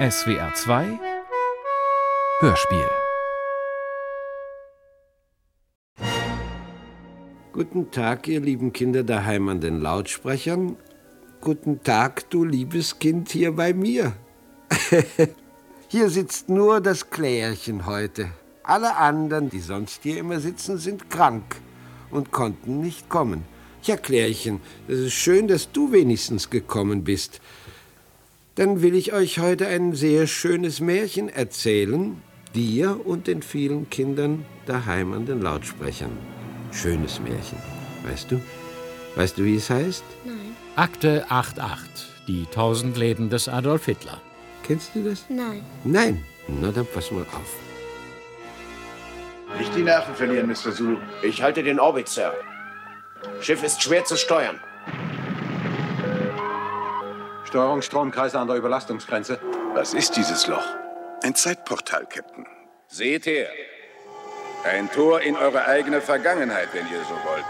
SWR 2 Hörspiel Guten Tag, ihr lieben Kinder daheim an den Lautsprechern. Guten Tag, du liebes Kind hier bei mir. hier sitzt nur das Klärchen heute. Alle anderen, die sonst hier immer sitzen, sind krank und konnten nicht kommen. Ja, Klärchen, es ist schön, dass du wenigstens gekommen bist. Dann will ich euch heute ein sehr schönes Märchen erzählen, dir und den vielen Kindern daheim an den Lautsprechern. Schönes Märchen. Weißt du? Weißt du, wie es heißt? Nein. Akte 88. Die tausend Leben des Adolf Hitler. Kennst du das? Nein. Nein. Na, dann pass mal auf. Nicht die Nerven verlieren, Mr. Zulu. Ich halte den Orbit, Sir. Schiff ist schwer zu steuern. Steuerung Stromkreise an der Überlastungsgrenze. Was ist dieses Loch? Ein Zeitportal, Captain. Seht her. Ein Tor in eure eigene Vergangenheit, wenn ihr so wollt.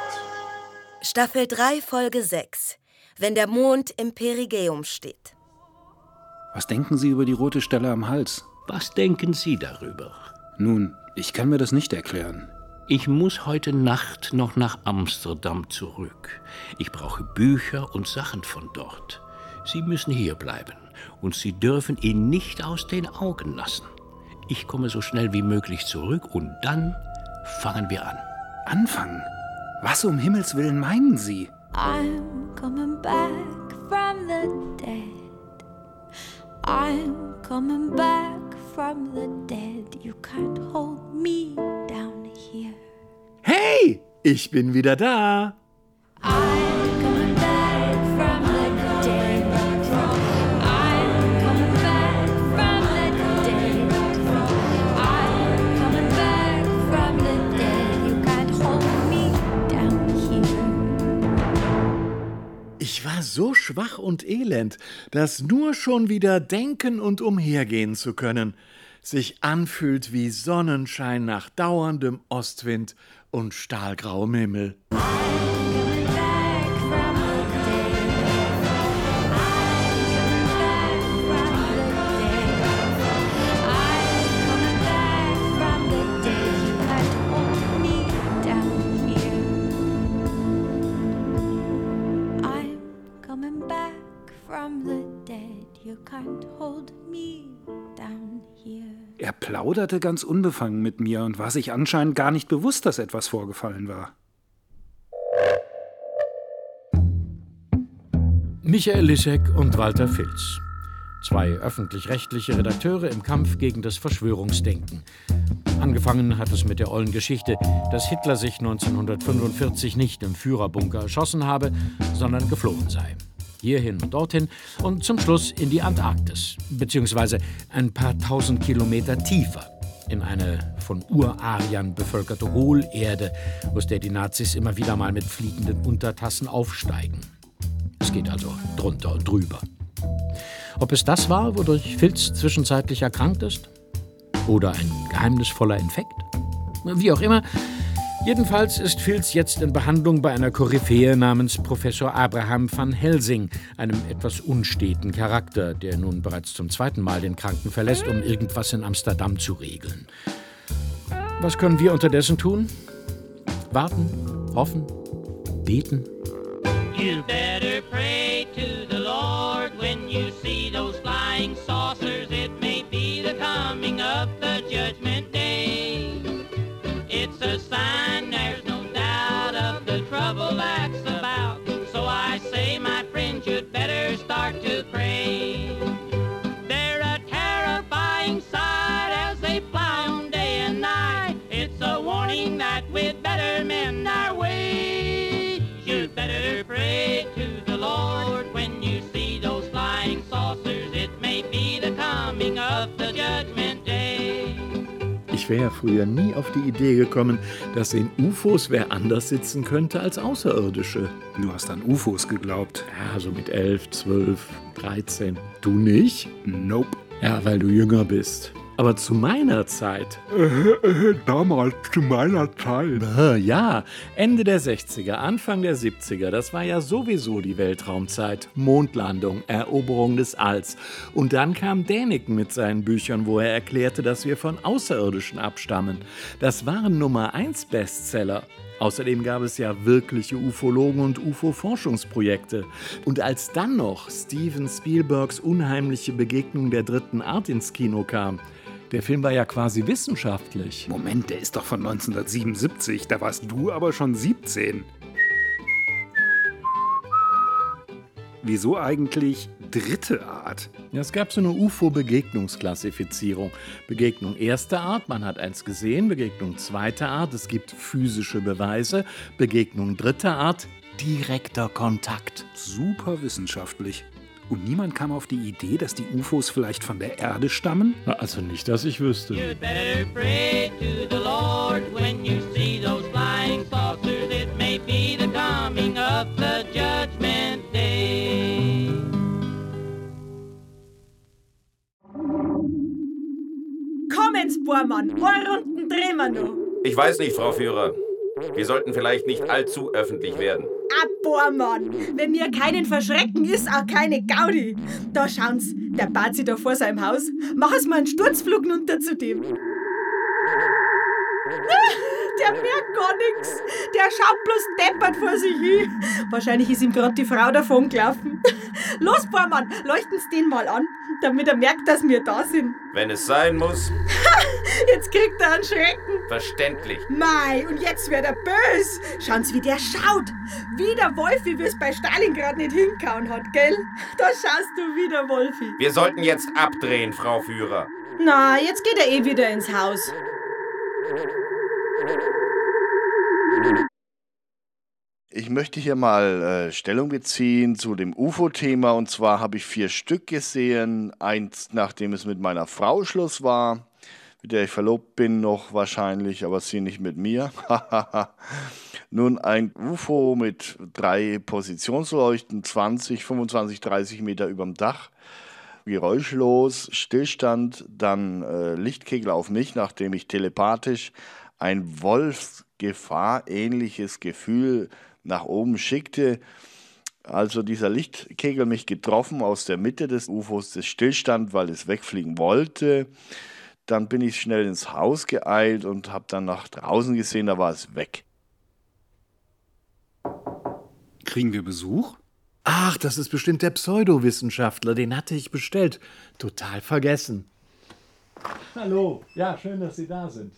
Staffel 3, Folge 6. Wenn der Mond im Perigeum steht. Was denken Sie über die rote Stelle am Hals? Was denken Sie darüber? Nun, ich kann mir das nicht erklären. Ich muss heute Nacht noch nach Amsterdam zurück. Ich brauche Bücher und Sachen von dort. Sie müssen hier bleiben und Sie dürfen ihn nicht aus den Augen lassen. Ich komme so schnell wie möglich zurück und dann fangen wir an. Anfangen? Was um Himmels Willen meinen Sie? I'm coming back from the dead. I'm coming back from the dead. You can't hold me down here. Hey, ich bin wieder da. I'm so schwach und elend, dass nur schon wieder denken und umhergehen zu können sich anfühlt wie Sonnenschein nach dauerndem Ostwind und stahlgrauem Himmel. Plauderte ganz unbefangen mit mir und war sich anscheinend gar nicht bewusst, dass etwas vorgefallen war. Michael Lissek und Walter Filz. Zwei öffentlich-rechtliche Redakteure im Kampf gegen das Verschwörungsdenken. Angefangen hat es mit der ollen Geschichte, dass Hitler sich 1945 nicht im Führerbunker erschossen habe, sondern geflohen sei. Hierhin und dorthin und zum Schluss in die Antarktis, beziehungsweise ein paar tausend Kilometer tiefer, in eine von Urariern bevölkerte Hohlerde, aus der die Nazis immer wieder mal mit fliegenden Untertassen aufsteigen. Es geht also drunter und drüber. Ob es das war, wodurch Filz zwischenzeitlich erkrankt ist? Oder ein geheimnisvoller Infekt? Wie auch immer, jedenfalls ist Filz jetzt in Behandlung bei einer Koryphäe namens Professor Abraham van Helsing, einem etwas unsteten Charakter, der nun bereits zum zweiten Mal den Kranken verlässt, um irgendwas in Amsterdam zu regeln. Was können wir unterdessen tun? Warten, hoffen, beten? Ich wäre früher nie auf die Idee gekommen, dass in UFOs wer anders sitzen könnte als Außerirdische. Du hast an UFOs geglaubt. Ja, so mit 11, 12, 13. Du nicht? Nope. Ja, weil du jünger bist. Aber zu meiner Zeit. Damals, zu meiner Zeit. Äh, Ja, Ende der 60er, Anfang der 70er, das war ja sowieso die Weltraumzeit. Mondlandung, Eroberung des Alls. Und dann kam Däniken mit seinen Büchern, wo er erklärte, dass wir von Außerirdischen abstammen. Das waren Nummer 1 Bestseller. Außerdem gab es ja wirkliche Ufologen und UFO-Forschungsprojekte. Und als dann noch Steven Spielbergs unheimliche Begegnung der dritten Art ins Kino kam, der Film war ja quasi wissenschaftlich. Moment, der ist doch von 1977. Da warst du aber schon 17. Wieso eigentlich dritte Art? Ja, es gab so eine UFO-Begegnungsklassifizierung. Begegnung erster Art, man hat eins gesehen. Begegnung zweiter Art, es gibt physische Beweise. Begegnung dritter Art, direkter Kontakt. Super wissenschaftlich. Und niemand kam auf die Idee, dass die UFOs vielleicht von der Erde stammen? Na, Also nicht, dass ich wüsste. You'd better pray to the Lord when you see those flying saucers. It may be the coming of the judgment day. Kommen's, Bohrmann, paar Runden drehen wir noch. Ich weiß nicht, Frau Führer. Wir sollten vielleicht nicht allzu öffentlich werden. Ah, Bohrmann, wenn wir keinen verschrecken, ist auch keine Gaudi. Da schauen's, der sich da vor seinem Haus. Machen's mal einen Sturzflug runter zu dem. Ah, Der merkt gar nix. Der schaut bloß deppert vor sich hin. Wahrscheinlich ist ihm gerade die Frau davon gelaufen. Los, Bohrmann, leuchten's den mal an, damit er merkt, dass wir da sind. Wenn es sein muss, Jetzt kriegt er einen Schrecken. verständlich. Mei, und jetzt wird er bös. Schauen's, wie der schaut. Wie der Wolfi, wie es bei Stalingrad nicht hinkauen hat, gell? Da schaust du wieder, Wolfi. Wir sollten jetzt abdrehen, Frau Führer. Na, jetzt geht er eh wieder ins Haus. Ich möchte hier mal äh, Stellung beziehen zu dem UFO-Thema. Und zwar habe ich vier Stück gesehen. Eins, nachdem es mit meiner Frau Schluss war, mit der ich verlobt bin, noch wahrscheinlich, aber sie nicht mit mir. Nun ein UFO mit drei Positionsleuchten, 20, 25, 30 Meter überm Dach. Geräuschlos, Stillstand, dann äh, Lichtkegel auf mich, nachdem ich telepathisch ein Wolfsgefahr-ähnliches Gefühl nach oben schickte. Also dieser Lichtkegel mich getroffen aus der Mitte des UFOs, das Stillstand, weil es wegfliegen wollte. Dann bin ich schnell ins Haus geeilt und habe dann nach draußen gesehen, da war es weg. Kriegen wir Besuch? Ach, das ist bestimmt der Pseudowissenschaftler, den hatte ich bestellt. Total vergessen. Hallo, ja, schön, dass Sie da sind.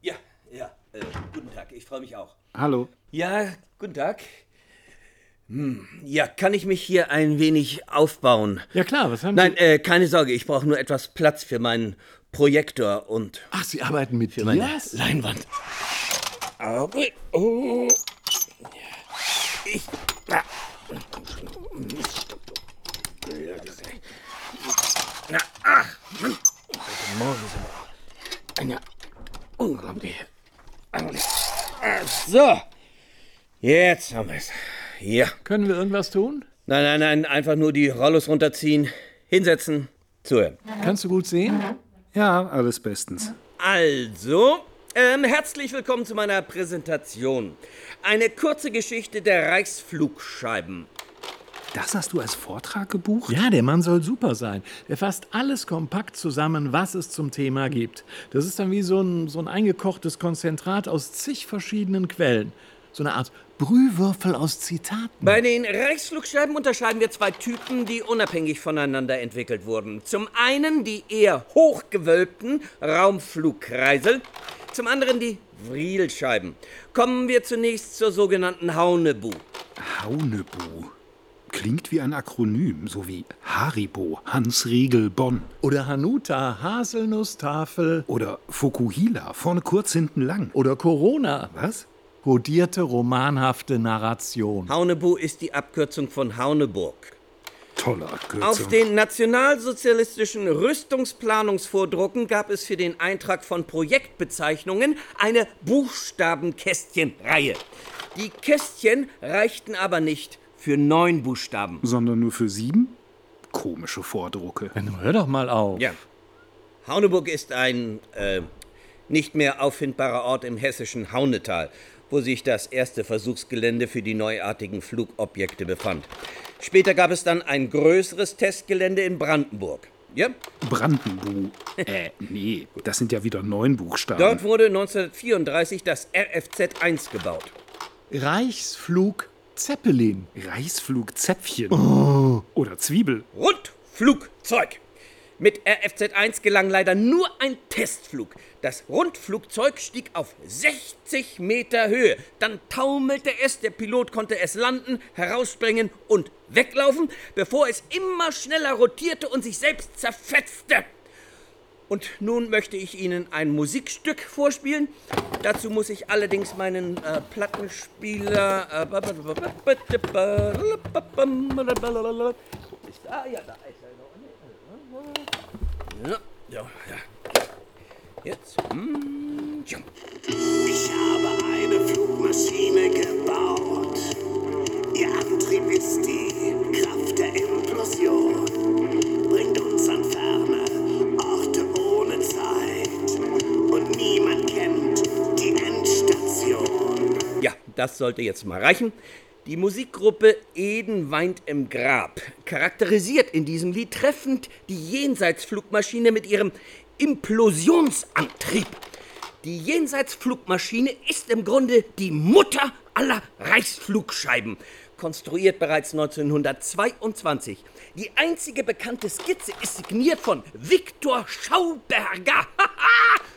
Ja, ja, äh, guten Tag, ich freue mich auch. Hallo. Ja, guten Tag. Hm, ja, kann ich mich hier ein wenig aufbauen? Ja klar, was haben Nein, Sie? äh, keine Sorge, ich brauche nur etwas Platz für meinen Projektor und Ach, Sie arbeiten mit für meine Dias? Leinwand. Okay. Oh. Ich. Na, ach, Mann. Heute Morgen wir eine unglaubliche. So. Jetzt haben wir es. Ja. Können wir irgendwas tun? Nein, nein, nein, einfach nur die Rollos runterziehen, hinsetzen, zuhören. Kannst du gut sehen? Ja, alles bestens. Also, ähm, herzlich willkommen zu meiner Präsentation. Eine kurze Geschichte der Reichsflugscheiben. Das hast du als Vortrag gebucht? Ja, der Mann soll super sein. Der fasst alles kompakt zusammen, was es zum Thema gibt. Das ist dann wie so ein, so ein eingekochtes Konzentrat aus zig verschiedenen Quellen. So eine Art Brühwürfel aus Zitaten. Bei den Reichsflugscheiben unterscheiden wir zwei Typen, die unabhängig voneinander entwickelt wurden. Zum einen die eher hochgewölbten Raumflugkreisel, zum anderen die Vrielscheiben. Kommen wir zunächst zur sogenannten Haunebu. Haunebu. Klingt wie ein Akronym, so wie Haribo, Hans Riegel, Bonn. Oder Hanuta, Haselnusstafel. Oder Fokuhila, vorne kurz, hinten lang. Oder Corona. Was? Kodierte romanhafte Narration. Haunebu ist die Abkürzung von Hauneburg. Tolle Abkürzung. Auf den nationalsozialistischen Rüstungsplanungsvordrucken gab es für den Eintrag von Projektbezeichnungen eine Buchstabenkästchenreihe. Die Kästchen reichten aber nicht für neun Buchstaben. Sondern nur für sieben? Komische Vordrucke. Dann hör doch mal auf. Ja. Hauneburg ist ein äh, nicht mehr auffindbarer Ort im hessischen Haunetal, wo sich das erste Versuchsgelände für die neuartigen Flugobjekte befand. Später gab es dann ein größeres Testgelände in Brandenburg. Ja? Brandenburg. Äh, nee, das sind ja wieder neun Buchstaben. Dort wurde 1934 das RFZ-1 gebaut. Reichsflug Zeppelin. Reichsflug Zäpfchen. Oh. Oder Zwiebel. Rundflugzeug. Mit RFZ-1 gelang leider nur ein Testflug. Das Rundflugzeug stieg auf 60 Meter Höhe. Dann taumelte es, der Pilot konnte es landen, herausspringen und weglaufen, bevor es immer schneller rotierte und sich selbst zerfetzte. Und nun möchte ich Ihnen ein Musikstück vorspielen. Dazu muss ich allerdings meinen äh, Plattenspieler. Äh, ah, ja, da ist er. Ja, ja, ja. Jetzt. Hm, ja. Ich habe eine Flugmaschine gebaut. Ihr Antrieb ist die Kraft der Implosion. Bringt uns an ferne Orte ohne Zeit. Und niemand kennt die Endstation. Ja, das sollte jetzt mal reichen. Die Musikgruppe Eden weint im Grab charakterisiert in diesem Lied treffend die Jenseitsflugmaschine mit ihrem Implosionsantrieb. Die Jenseitsflugmaschine ist im Grunde die Mutter aller Reichsflugscheiben, konstruiert bereits 1922. Die einzige bekannte Skizze ist signiert von Viktor Schauberger.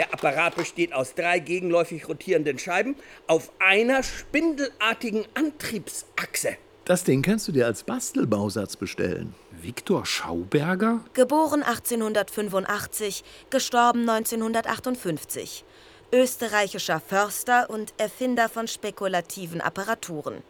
Der Apparat besteht aus drei gegenläufig rotierenden Scheiben auf einer spindelartigen Antriebsachse. Das Ding kannst du dir als Bastelbausatz bestellen. Viktor Schauberger? Geboren 1885, gestorben 1958. Österreichischer Förster und Erfinder von spekulativen Apparaturen.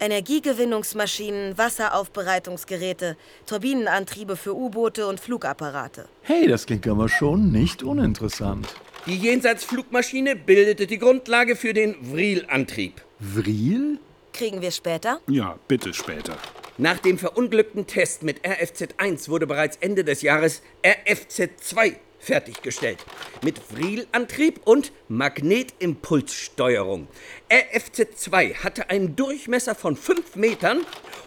Energiegewinnungsmaschinen, Wasseraufbereitungsgeräte, Turbinenantriebe für U-Boote und Flugapparate. Hey, das klingt aber schon nicht uninteressant. Die Jenseitsflugmaschine bildete die Grundlage für den Vril-Antrieb. Vril? Kriegen wir später? Ja, bitte später. Nach dem verunglückten Test mit RFZ-1 wurde bereits Ende des Jahres RFZ-2 fertiggestellt. Mit Vril-Antrieb und Magnetimpulssteuerung. RFZ-2 hatte einen Durchmesser von 5 Metern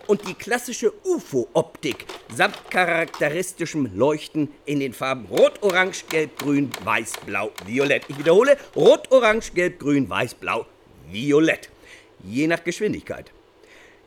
und die klassische UFO-Optik samt charakteristischem Leuchten in den Farben Rot, Orange, Gelb, Grün, Weiß, Blau, Violett. Ich wiederhole, Rot, Orange, Gelb, Grün, Weiß, Blau, Violett. Je nach Geschwindigkeit.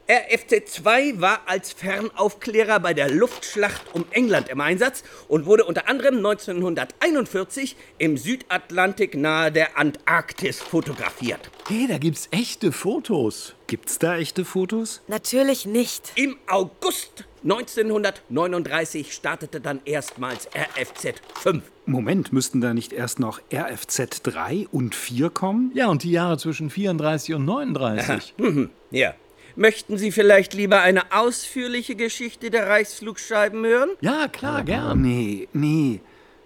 RFC-2 war als Fernaufklärer bei der Luftschlacht um England im Einsatz und wurde unter anderem 1941 im Südatlantik nahe der Antarktis fotografiert. Hey, da gibt's echte Fotos. Gibt's da echte Fotos? Natürlich nicht. Im August 1939 startete dann erstmals RFZ-5. Moment, müssten da nicht erst noch RFZ 3 und 4 kommen? Ja, und die Jahre zwischen 34 und 39. Mhm, ja. Möchten Sie vielleicht lieber eine ausführliche Geschichte der Reichsflugscheiben hören? Ja, klar, gern. Nee, nee.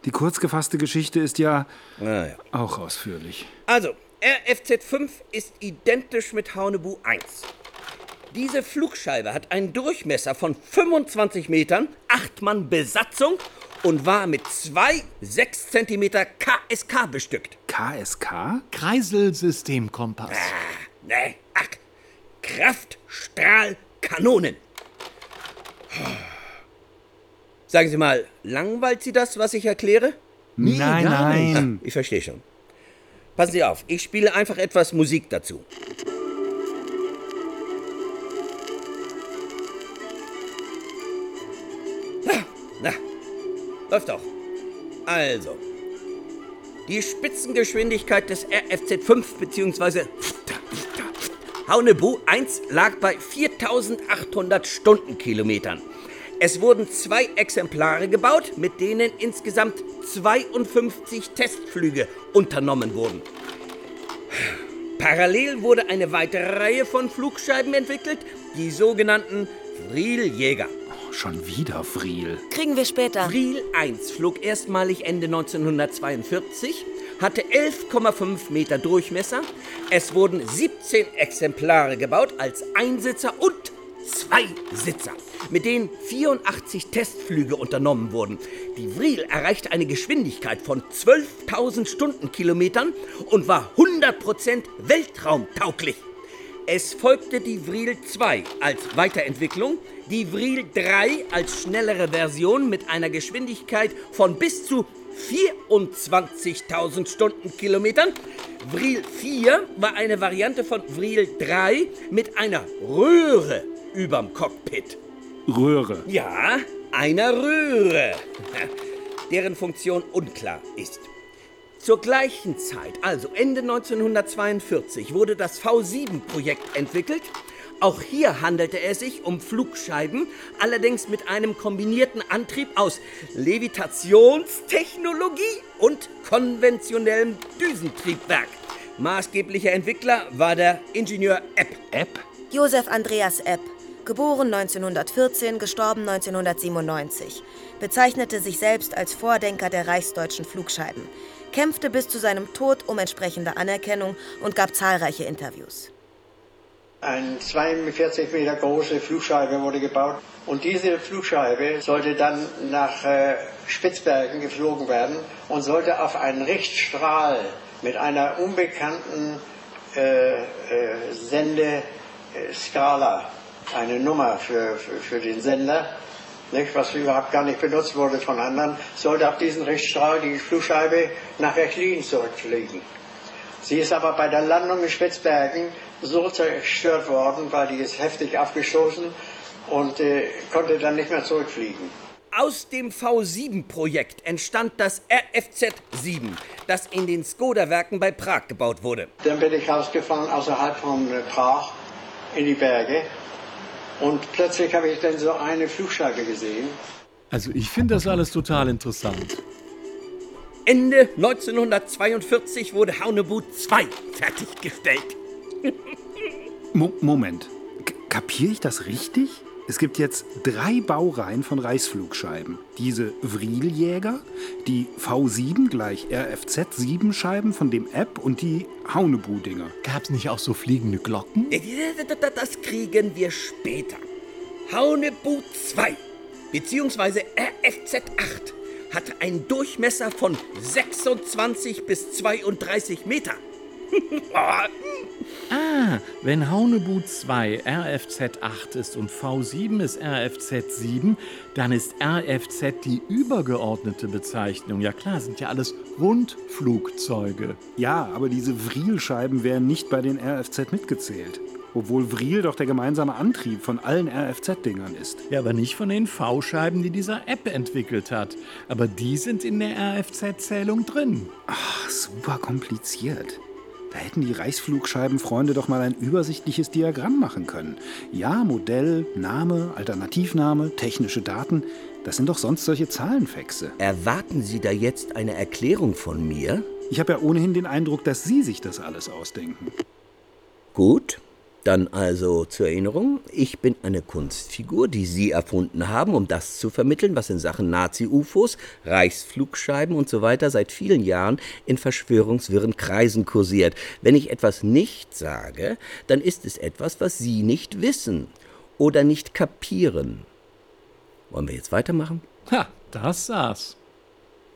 Die kurz gefasste Geschichte ist ja, Ah, ja. auch ausführlich. Also, RFZ-5 ist identisch mit Haunebu 1. Diese Flugscheibe hat einen Durchmesser von 25 Metern, 8 Mann Besatzung und war mit zwei 6 cm KSK bestückt. KSK? Kreiselsystemkompass. Nee, ach, Kraftstrahlkanonen. Sagen Sie mal, langweilt Sie das, was ich erkläre? Nee, Nein, nein. Ich verstehe schon. Passen Sie auf, ich spiele einfach etwas Musik dazu. Na, na, läuft doch. Also, die Spitzengeschwindigkeit des RFZ-5 bzw. Haunebu 1 lag bei 4800 Stundenkilometern. Es wurden zwei Exemplare gebaut, mit denen insgesamt 52 Testflüge unternommen wurden. Parallel wurde eine weitere Reihe von Flugscheiben entwickelt, die sogenannten Vril-Jäger. Schon wieder Vril. Kriegen wir später. Vril 1 flog erstmalig Ende 1942, hatte 11,5 Meter Durchmesser. Es wurden 17 Exemplare gebaut als Einsitzer und Zweisitzer. mit denen 84 Testflüge unternommen wurden. Die Vril erreichte eine Geschwindigkeit von 12.000 Stundenkilometern und war 100% weltraumtauglich. Es folgte die Vril 2 als Weiterentwicklung, die Vril 3 als schnellere Version mit einer Geschwindigkeit von bis zu 24.000 Stundenkilometern. Vril 4 war eine Variante von Vril 3 mit einer Röhre überm Cockpit. Röhre. Ja, einer Röhre, deren Funktion unklar ist. Zur gleichen Zeit, also Ende 1942, wurde das V7-Projekt entwickelt. Auch hier handelte es sich um Flugscheiben, allerdings mit einem kombinierten Antrieb aus Levitationstechnologie und konventionellem Düsentriebwerk. Maßgeblicher Entwickler war der Ingenieur Epp. Epp? Josef Andreas Epp, geboren 1914, gestorben 1997, bezeichnete sich selbst als Vordenker der reichsdeutschen Flugscheiben, kämpfte bis zu seinem Tod um entsprechende Anerkennung und gab zahlreiche Interviews. Eine 42 Meter große Flugscheibe wurde gebaut und diese Flugscheibe sollte dann nach äh, Spitzbergen geflogen werden und sollte auf einen Richtstrahl mit einer unbekannten äh, äh, Sendeskala, eine Nummer für, für, für den Sender, nicht, was überhaupt gar nicht benutzt wurde von anderen, sollte auf diesen Richtstrahl die Flugscheibe nach Rechlin zurückfliegen. Sie ist aber bei der Landung in Spitzbergen so zerstört worden, weil die ist heftig abgestoßen und äh, konnte dann nicht mehr zurückfliegen. Aus dem V7-Projekt entstand das RFZ-7, das in den Skoda-Werken bei Prag gebaut wurde. Dann bin ich rausgefahren außerhalb von äh, Prag in die Berge und plötzlich habe ich dann so eine Flugscheibe gesehen. Also ich finde das alles total interessant. Ende 1942 wurde Haunebu 2 fertiggestellt. Mo Moment. K kapiere ich das richtig? Es gibt jetzt drei Baureihen von Reichsflugscheiben. Diese Vrieljäger, die V7 gleich RFZ-7 Scheiben von dem App und die Haunebu-Dinger. Gab es nicht auch so fliegende Glocken? Das kriegen wir später. Haunebu 2 bzw. RFZ 8 hatte einen Durchmesser von 26 bis 32 Meter. Ah, wenn Haunebu 2 RFZ 8 ist und V7 ist RFZ 7, dann ist RFZ die übergeordnete Bezeichnung. Ja klar, sind ja alles Rundflugzeuge. Ja, aber diese Vril-Scheiben wären nicht bei den RFZ mitgezählt. Obwohl Vril doch der gemeinsame Antrieb von allen RFZ-Dingern ist. Ja, aber nicht von den V-Scheiben, die dieser App entwickelt hat. Aber die sind in der RFZ-Zählung drin. Ach, super kompliziert. Da hätten die Reichsflugscheibenfreunde doch mal ein übersichtliches Diagramm machen können. Ja, Modell, Name, Alternativname, technische Daten, das sind doch sonst solche Zahlenfexe. Erwarten Sie da jetzt eine Erklärung von mir? Ich habe ja ohnehin den Eindruck, dass Sie sich das alles ausdenken. Gut, dann also zur Erinnerung, ich bin eine Kunstfigur, die Sie erfunden haben, um das zu vermitteln, was in Sachen Nazi-UFOs, Reichsflugscheiben und so weiter seit vielen Jahren in verschwörungswirren Kreisen kursiert. Wenn ich etwas nicht sage, dann ist es etwas, was Sie nicht wissen oder nicht kapieren. Wollen wir jetzt weitermachen? Ha, das saß.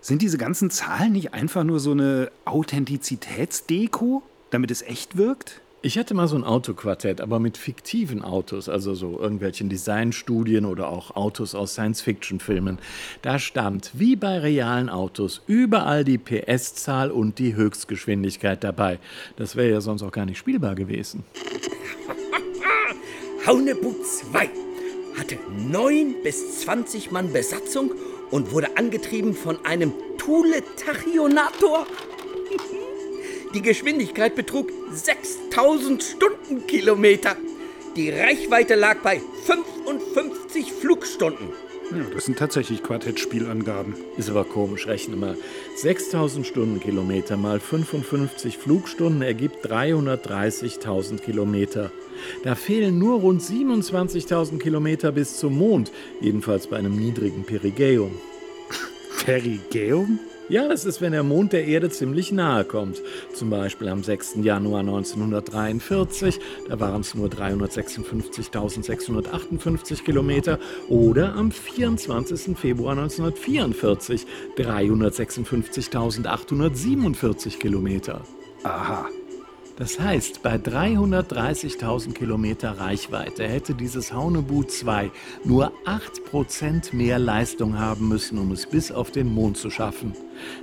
Sind diese ganzen Zahlen nicht einfach nur so eine Authentizitätsdeko, damit es echt wirkt? Ich hatte mal so ein Autoquartett, aber mit fiktiven Autos, also so irgendwelchen Designstudien oder auch Autos aus Science-Fiction-Filmen. Da stand, wie bei realen Autos, überall die PS-Zahl und die Höchstgeschwindigkeit dabei. Das wäre ja sonst auch gar nicht spielbar gewesen. Haunebu 2 hatte 9 bis 20 Mann Besatzung und wurde angetrieben von einem Thule-Tachyonator. Die Geschwindigkeit betrug 6000 Stundenkilometer. Die Reichweite lag bei 55 Flugstunden. Ja, das sind tatsächlich Quartettspielangaben. Ist aber komisch, rechne mal. 6000 Stundenkilometer mal 55 Flugstunden ergibt 330.000 Kilometer. Da fehlen nur rund 27.000 Kilometer bis zum Mond, jedenfalls bei einem niedrigen Perigäum. Perigäum? Ja, das ist, wenn der Mond der Erde ziemlich nahe kommt. Zum Beispiel am 6. Januar 1943, da waren es nur 356.658 Kilometer. Oder am 24. Februar 1944, 356.847 Kilometer. Aha. Das heißt, bei 330.000 Kilometer Reichweite hätte dieses Haunebu 2 nur 8% mehr Leistung haben müssen, um es bis auf den Mond zu schaffen.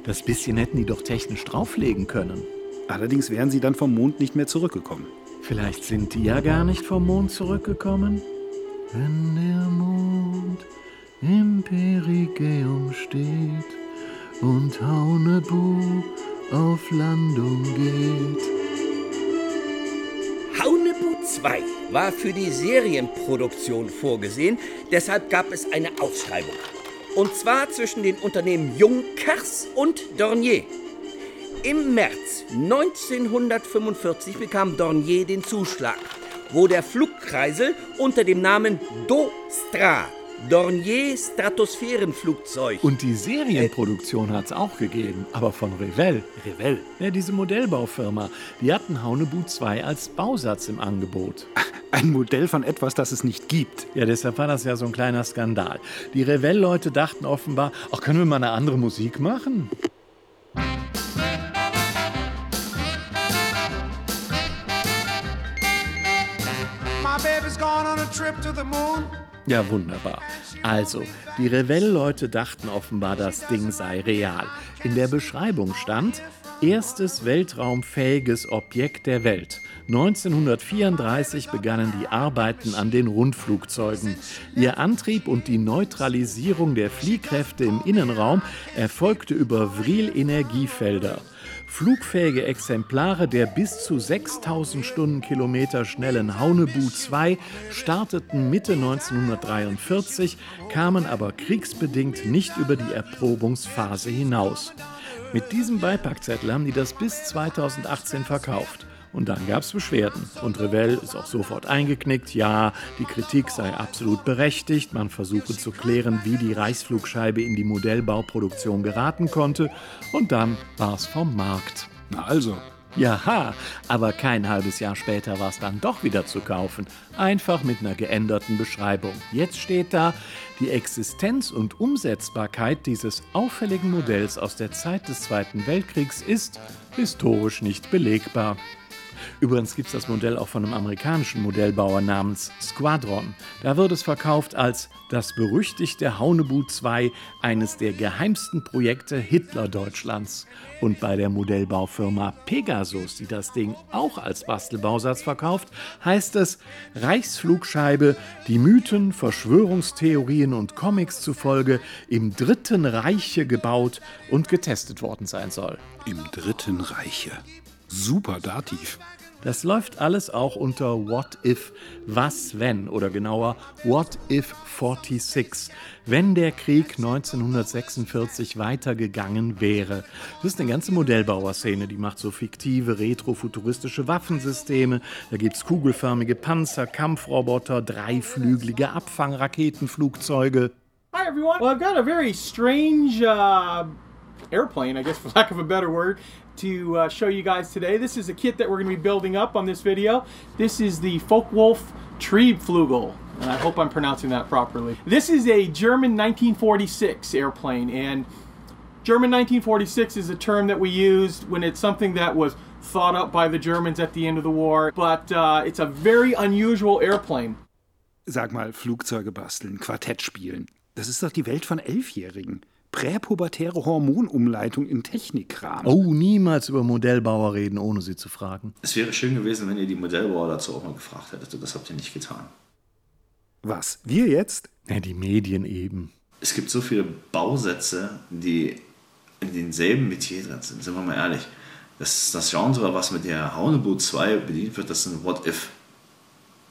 Das bisschen hätten die doch technisch drauflegen können. Allerdings wären sie dann vom Mond nicht mehr zurückgekommen. Vielleicht sind die ja gar nicht vom Mond zurückgekommen. Wenn der Mond im Perigeum steht und Haunebu auf Landung geht. Haunebu 2 war für die Serienproduktion vorgesehen, deshalb gab es eine Ausschreibung. Und zwar zwischen den Unternehmen Junkers und Dornier. Im März 1945 bekam Dornier den Zuschlag, wo der Flugkreisel unter dem Namen Dostra, Dornier Stratosphärenflugzeug, Und die Serienproduktion hat es auch gegeben, aber von Revell. Revell? Ja, diese Modellbaufirma. Die hatten Haunebu 2 als Bausatz im Angebot. Ein Modell von etwas, das es nicht gibt. Ja, deshalb war das ja so ein kleiner Skandal. Die Revell-Leute dachten offenbar, ach, können wir mal eine andere Musik machen? My baby's gone on a trip to the moon. Ja, wunderbar. Also, die Revell-Leute dachten offenbar, das Ding sei real. In der Beschreibung stand, erstes weltraumfähiges Objekt der Welt. 1934 begannen die Arbeiten an den Rundflugzeugen. Ihr Antrieb und die Neutralisierung der Fliehkräfte im Innenraum erfolgte über Vril-Energiefelder. Flugfähige Exemplare der bis zu 6000 Stundenkilometer schnellen Haunebu 2 starteten Mitte 1943, kamen aber kriegsbedingt nicht über die Erprobungsphase hinaus. Mit diesem Beipackzettel haben die das bis 2018 verkauft. Und dann gab es Beschwerden. Und Revell ist auch sofort eingeknickt. Ja, die Kritik sei absolut berechtigt. Man versuche zu klären, wie die Reichsflugscheibe in die Modellbauproduktion geraten konnte. Und dann war es vom Markt. Na also. Jaha, aber kein halbes Jahr später war es dann doch wieder zu kaufen. Einfach mit einer geänderten Beschreibung. Jetzt steht da, die Existenz und Umsetzbarkeit dieses auffälligen Modells aus der Zeit des Zweiten Weltkriegs ist historisch nicht belegbar. Übrigens gibt es das Modell auch von einem amerikanischen Modellbauer namens Squadron. Da wird es verkauft als das berüchtigte Haunebu 2, eines der geheimsten Projekte Hitler-Deutschlands. Und bei der Modellbaufirma Pegasus, die das Ding auch als Bastelbausatz verkauft, heißt es Reichsflugscheibe, die Mythen, Verschwörungstheorien und Comics zufolge im Dritten Reiche gebaut und getestet worden sein soll. Im Dritten Reiche. Super Dativ. Das läuft alles auch unter What If, was wenn oder genauer What If 46, wenn der Krieg 1946 weitergegangen wäre. Das ist eine ganze Modellbauerszene, die macht so fiktive, retrofuturistische Waffensysteme. Da gibt es kugelförmige Panzer, Kampfroboter, dreiflügelige Abfangraketenflugzeuge. Hi, everyone. Well, I've got a very strange uh, airplane, I guess, for lack of a better word, to uh, show you guys today. This is a kit that we're going to be building up on this video. This is the Focke-Wulf Triebflugel. And I hope I'm pronouncing that properly. This is a German 1946 airplane, and German 1946 is a term that we used when it's something that was thought up by the Germans at the end of the war, but uh, it's a very unusual airplane. Sag mal, Flugzeuge basteln, Quartett spielen. Das ist doch die Welt von Elfjährigen. Präpubertäre Hormonumleitung in Technikkram. Oh, niemals über Modellbauer reden, ohne sie zu fragen. Es wäre schön gewesen, wenn ihr die Modellbauer dazu auch mal gefragt hättet. Und das habt ihr nicht getan. Was? Wir jetzt? Ja, die Medien eben. Es gibt so viele Bausätze, die in denselben Metier drin sind. Sind wir mal ehrlich. Das, das Genre, was mit der Haunebu 2 bedient wird, das sind What-If.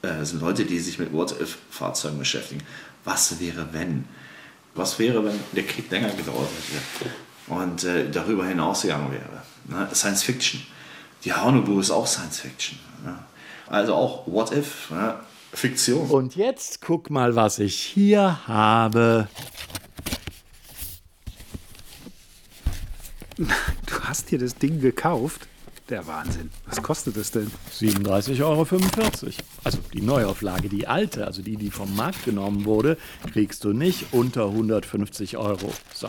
Äh, das sind Leute, die sich mit What-If-Fahrzeugen beschäftigen. Was wäre, wenn? Was wäre, wenn der Krieg länger gedauert hätte und äh, darüber hinausgegangen wäre? Ne? Science Fiction. Die Haunebu ist auch Science Fiction. Ne? Also auch What If, ne? Fiktion. Und jetzt guck mal, was ich hier habe. Du hast dir das Ding gekauft? Der Wahnsinn. Was kostet es denn? 37,45 Euro. Also die Neuauflage, die alte, also die, die vom Markt genommen wurde, kriegst du nicht unter 150 Euro. So.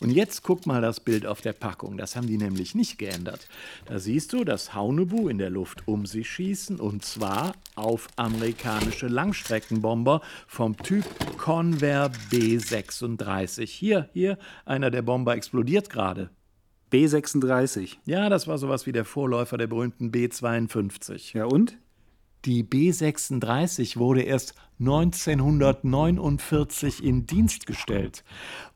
Und jetzt guck mal das Bild auf der Packung. Das haben die nämlich nicht geändert. Da siehst du das Haunebu in der Luft um sich schießen und zwar auf amerikanische Langstreckenbomber vom Typ Convair B36. Hier, hier, einer der Bomber explodiert gerade. B36. Ja, das war sowas wie der Vorläufer der berühmten B52. Ja und? Die B36 wurde erst 1949 in Dienst gestellt.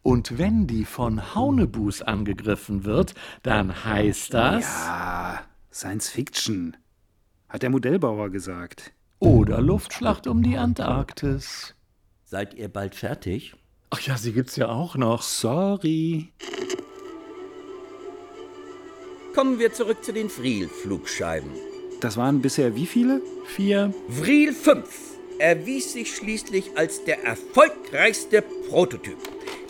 Und wenn die von Haunebus angegriffen wird, dann heißt das. Ja, Science Fiction. Hat der Modellbauer gesagt. Oder Luftschlacht um die Antarktis. Seid ihr bald fertig? Ach ja, sie gibt's ja auch noch. Sorry. Kommen wir zurück zu den Vril-Flugscheiben. Das waren bisher wie viele? Vier. Vril 5 erwies sich schließlich als der erfolgreichste Prototyp.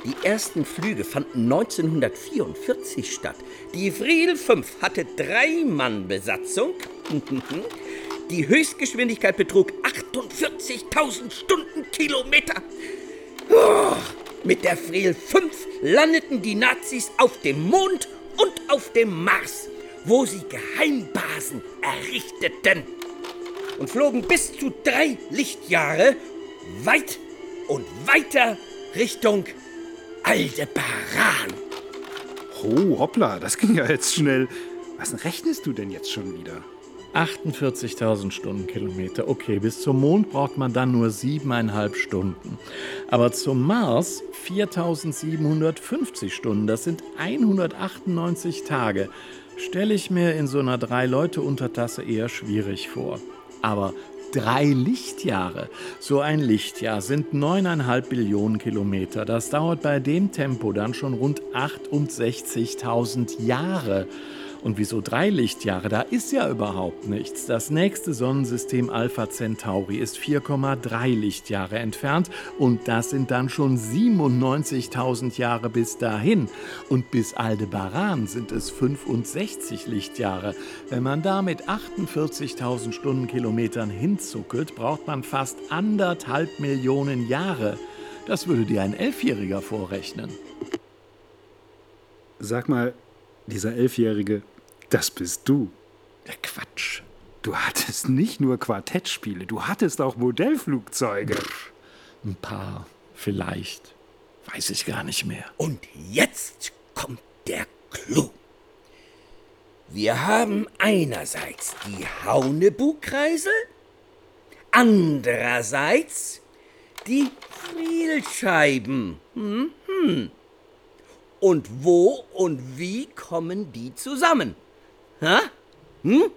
Die ersten Flüge fanden 1944 statt. Die Vril 5 hatte drei Mann Besatzung. Die Höchstgeschwindigkeit betrug 48.000 Stundenkilometer. Oh, mit der Vril 5 landeten die Nazis auf dem Mond und auf dem Mars, wo sie Geheimbasen errichteten und flogen bis zu drei Lichtjahre weit und weiter Richtung Aldebaran. Oh, hoppla, das ging ja jetzt schnell. Was rechnest du denn jetzt schon wieder? 48.000 Stundenkilometer. Okay, bis zum Mond braucht man dann nur siebeneinhalb Stunden. Aber zum Mars 4.750 Stunden. Das sind 198 Tage. Stelle ich mir in so einer Drei-Leute-Untertasse eher schwierig vor. Aber drei Lichtjahre, so ein Lichtjahr sind neuneinhalb Billionen Kilometer. Das dauert bei dem Tempo dann schon rund 68.000 Jahre. Und wieso drei Lichtjahre? Da ist ja überhaupt nichts. Das nächste Sonnensystem Alpha Centauri ist 4,3 Lichtjahre entfernt und das sind dann schon 97.000 Jahre bis dahin. Und bis Aldebaran sind es 65 Lichtjahre. Wenn man da mit 48.000 Stundenkilometern hinzuckelt, braucht man fast anderthalb Millionen Jahre. Das würde dir ein Elfjähriger vorrechnen. Sag mal, dieser Elfjährige, das bist du. Der Quatsch. Du hattest nicht nur Quartettspiele, du hattest auch Modellflugzeuge. Ein paar, vielleicht. Weiß ich gar nicht mehr. Und jetzt kommt der Clou. Wir haben einerseits die Haunebu-Kreisel, andererseits die Frielscheiben. Hm, hm. Und wo und wie kommen die zusammen? Ha? Hm?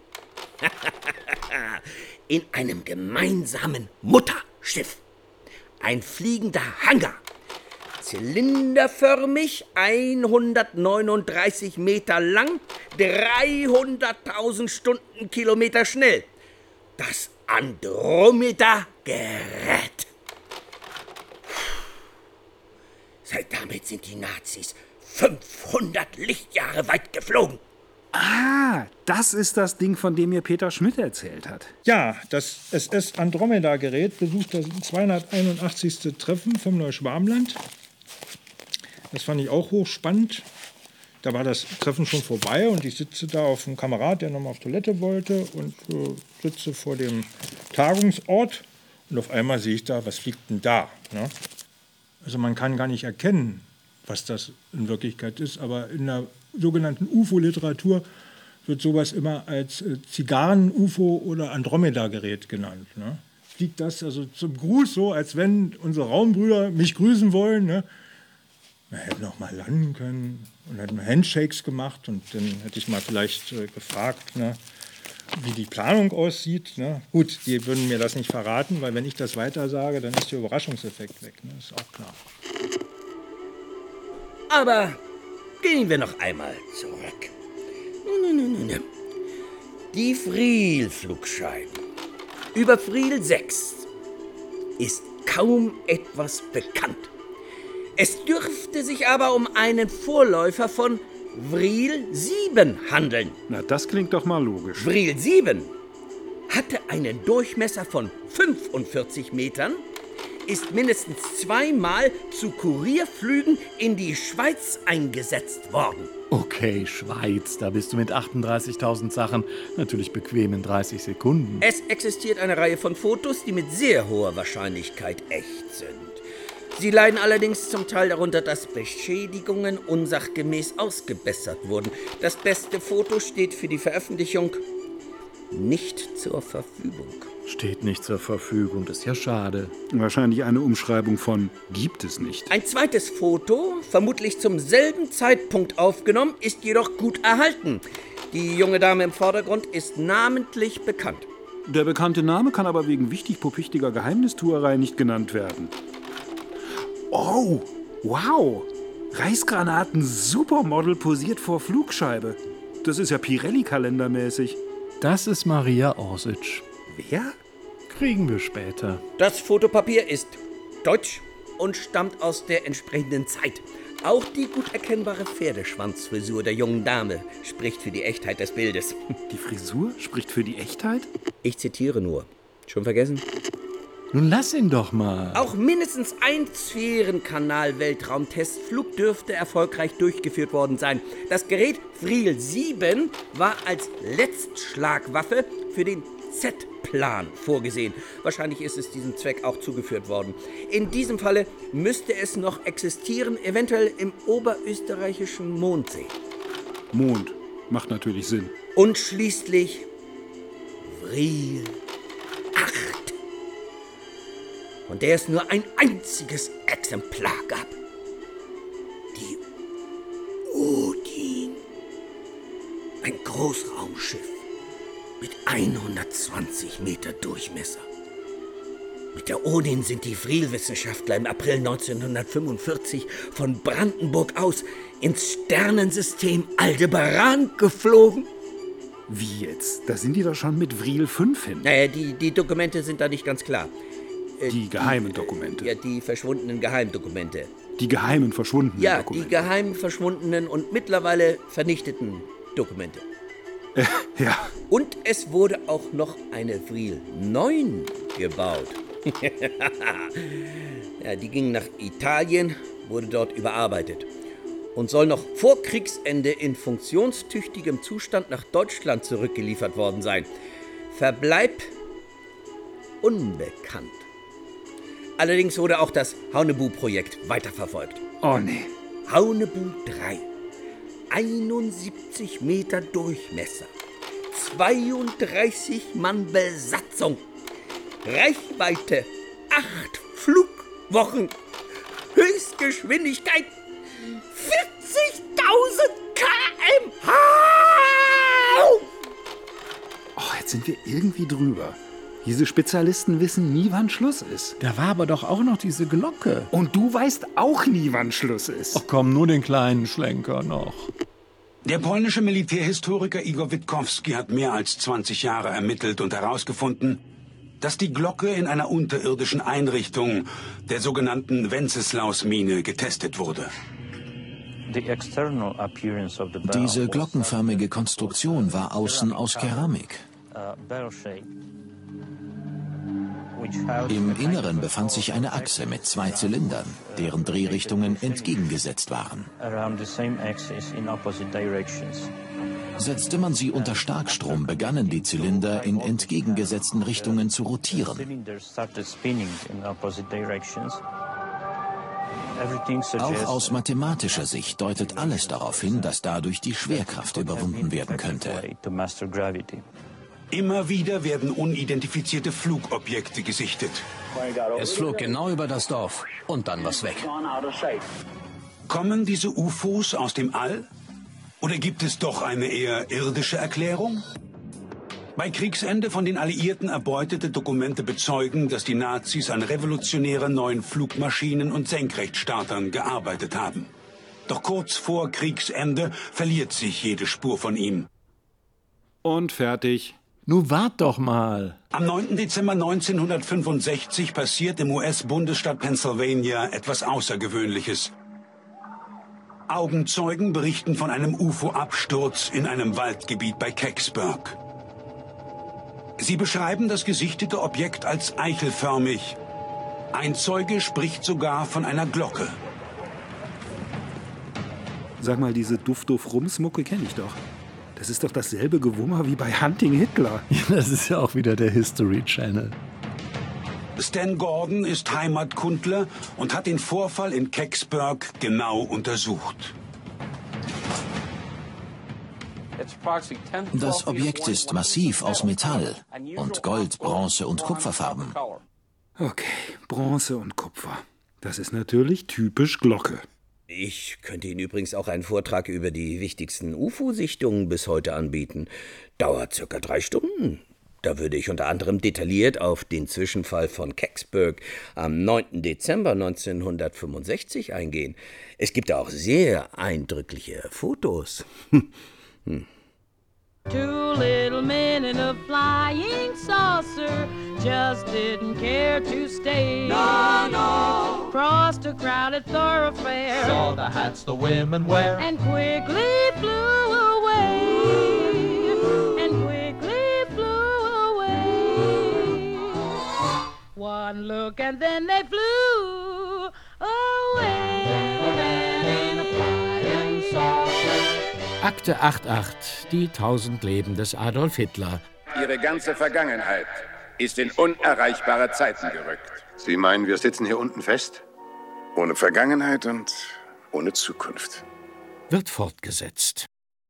In einem gemeinsamen Mutterschiff. Ein fliegender Hangar. Zylinderförmig, 139 Meter lang, 300.000 Stundenkilometer schnell. Das Andromeda-Gerät. Seit damit sind die Nazis 500 Lichtjahre weit geflogen. Ah, das ist das Ding, von dem mir Peter Schmidt erzählt hat. Ja, das SS Andromeda-Gerät besucht das 281. Treffen vom Neuschwarmland. Das fand ich auch hochspannend. Da war das Treffen schon vorbei und ich sitze da auf einem Kamerad, der nochmal auf Toilette wollte und äh, sitze vor dem Tagungsort und auf einmal sehe ich da, was fliegt denn da? Ne? Also man kann gar nicht erkennen, was das in Wirklichkeit ist, aber in der sogenannten UFO-Literatur wird sowas immer als äh, Zigarren-UFO oder Andromeda-Gerät genannt. Ne? Fliegt das also zum Gruß so, als wenn unsere Raumbrüder mich grüßen wollen. Ne? Wir hätten auch mal landen können und hätten Handshakes gemacht und dann hätte ich mal vielleicht äh, gefragt, ne, wie die Planung aussieht. Ne? Gut, die würden mir das nicht verraten, weil wenn ich das weiter sage, dann ist der Überraschungseffekt weg. Ne? Ist auch klar. Aber gehen wir noch einmal zurück. Die Friel-Flugscheiben. Über Friel 6 ist kaum etwas bekannt. Es dürfte sich aber um einen Vorläufer von Vril 7 handeln. Na, das klingt doch mal logisch. Vril 7 hatte einen Durchmesser von 45 Metern, ist mindestens zweimal zu Kurierflügen in die Schweiz eingesetzt worden. Okay, Schweiz, da bist du mit 38.000 Sachen natürlich bequem in 30 Sekunden. Es existiert eine Reihe von Fotos, die mit sehr hoher Wahrscheinlichkeit echt sind. Sie leiden allerdings zum Teil darunter, dass Beschädigungen unsachgemäß ausgebessert wurden. Das beste Foto steht für die Veröffentlichung nicht zur Verfügung. Steht nicht zur Verfügung, das ist ja schade. Wahrscheinlich eine Umschreibung von gibt es nicht. Ein zweites Foto, vermutlich zum selben Zeitpunkt aufgenommen, ist jedoch gut erhalten. Die junge Dame im Vordergrund ist namentlich bekannt. Der bekannte Name kann aber wegen wichtig-popichtiger Geheimnistuerei nicht genannt werden. Oh, wow! Reisgranaten Supermodel posiert vor Flugscheibe. Das ist ja Pirelli-Kalendermäßig. Das ist Maria Orsic. Wer? Kriegen wir später. Das Fotopapier ist deutsch und stammt aus der entsprechenden Zeit. Auch die gut erkennbare Pferdeschwanzfrisur der jungen Dame spricht für die Echtheit des Bildes. Die Frisur spricht für die Echtheit? Ich zitiere nur. Schon vergessen? Nun lass ihn doch mal. Auch mindestens ein Sphärenkanal-Weltraumtestflug dürfte erfolgreich durchgeführt worden sein. Das Gerät Vril 7 war als Letztschlagwaffe für den Z-Plan vorgesehen. Wahrscheinlich ist es diesem Zweck auch zugeführt worden. In diesem Falle müsste es noch existieren, eventuell im oberösterreichischen Mondsee. Mond. Macht natürlich Sinn. Und schließlich Vril 8. Von der es nur ein einziges Exemplar gab. Die Odin. Ein Großraumschiff mit 120 Meter Durchmesser. Mit der Odin sind die Vril-Wissenschaftler im April 1945 von Brandenburg aus ins Sternensystem Aldebaran geflogen. Wie jetzt? Da sind die doch schon mit Vril 5 hin. Naja, die, die Dokumente sind da nicht ganz klar. Äh, Die geheimen Dokumente. Ja, die verschwundenen Geheimdokumente. Die geheimen verschwundenen Ja, Dokumente. die geheim verschwundenen und mittlerweile vernichteten Dokumente. ja. Und es wurde auch noch eine Vril 9 gebaut. ja, die ging nach Italien, wurde dort überarbeitet und soll noch vor Kriegsende in funktionstüchtigem Zustand nach Deutschland zurückgeliefert worden sein. Verbleib unbekannt. Allerdings wurde auch das Haunebu-Projekt weiterverfolgt. Oh nee. Haunebu 3. 71 Meter Durchmesser. 32 Mann Besatzung. Reichweite 8 Flugwochen. Höchstgeschwindigkeit 40.000 km/h. Oh, jetzt sind wir irgendwie drüber. Diese Spezialisten wissen nie, wann Schluss ist. Da war aber doch auch noch diese Glocke. Und du weißt auch nie, wann Schluss ist. Ach komm, nur den kleinen Schlenker noch. Der polnische Militärhistoriker Igor Witkowski hat mehr als 20 Jahre ermittelt und herausgefunden, dass die Glocke in einer unterirdischen Einrichtung, der sogenannten Wenceslaus-Mine, getestet wurde. Diese glockenförmige Konstruktion war außen aus Keramik. Im Inneren befand sich eine Achse mit zwei Zylindern, deren Drehrichtungen entgegengesetzt waren. Setzte man sie unter Starkstrom, begannen die Zylinder in entgegengesetzten Richtungen zu rotieren. Auch aus mathematischer Sicht deutet alles darauf hin, dass dadurch die Schwerkraft überwunden werden könnte. Immer wieder werden unidentifizierte Flugobjekte gesichtet. Es flog genau über das Dorf und dann was weg. Kommen diese UFOs aus dem All? Oder gibt es doch eine eher irdische Erklärung? Bei Kriegsende von den Alliierten erbeutete Dokumente bezeugen, dass die Nazis an revolutionären neuen Flugmaschinen und Senkrechtstartern gearbeitet haben. Doch kurz vor Kriegsende verliert sich jede Spur von ihnen. Und fertig. Nun wart doch mal. Am 9. Dezember 1965 passiert im US-Bundesstaat Pennsylvania etwas Außergewöhnliches. Augenzeugen berichten von einem UFO-Absturz in einem Waldgebiet bei Kecksburg. Sie beschreiben das gesichtete Objekt als eichelförmig. Ein Zeuge spricht sogar von einer Glocke. Sag mal, diese Duft-Duft-Rumsmucke kenne ich doch. Das ist doch dasselbe Gewummer wie bei Hunting Hitler. Ja, das ist ja auch wieder der History Channel. Stan Gordon ist Heimatkundler und hat den Vorfall in Kecksburg genau untersucht. Das Objekt ist massiv aus Metall und Gold, Bronze und Kupferfarben. Okay, Bronze und Kupfer. Das ist natürlich typisch Glocke. Ich könnte Ihnen übrigens auch einen Vortrag über die wichtigsten UFO-Sichtungen bis heute anbieten. Dauert circa drei Stunden. Da würde ich unter anderem detailliert auf den Zwischenfall von Kecksburg am 9. Dezember 1965 eingehen. Es gibt auch sehr eindrückliche Fotos. Two little men in a flying saucer just didn't care to stay. No, no. Crossed a crowded thoroughfare. Saw the hats the women wear. And quickly flew away. And quickly flew away. One look and then they flew Akte 88, die tausend Leben des Adolf Hitler. Ihre ganze Vergangenheit ist in unerreichbare Zeiten gerückt. Sie meinen, wir sitzen hier unten fest? Ohne Vergangenheit und ohne Zukunft. Wird fortgesetzt.